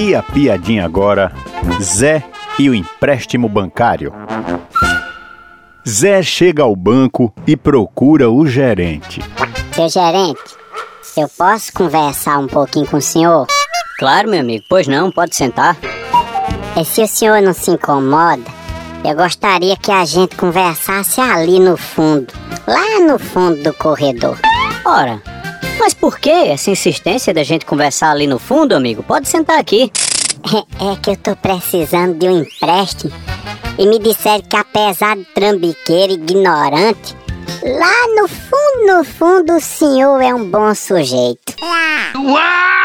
E a piadinha agora: Zé e o empréstimo bancário. Zé chega ao banco e procura o gerente. Seu gerente, eu posso conversar um pouquinho com o senhor? Claro, meu amigo. Pois não, pode sentar. E se o senhor não se incomoda, eu gostaria que a gente conversasse ali no fundo, lá no fundo do corredor. Ora, mas por que essa insistência da gente conversar ali no fundo, amigo? Pode sentar aqui. É, é que eu tô precisando de um empréstimo e me disseram que apesar de trambiqueiro e ignorante, lá no fundo, no fundo, o senhor é um bom sujeito. Uau!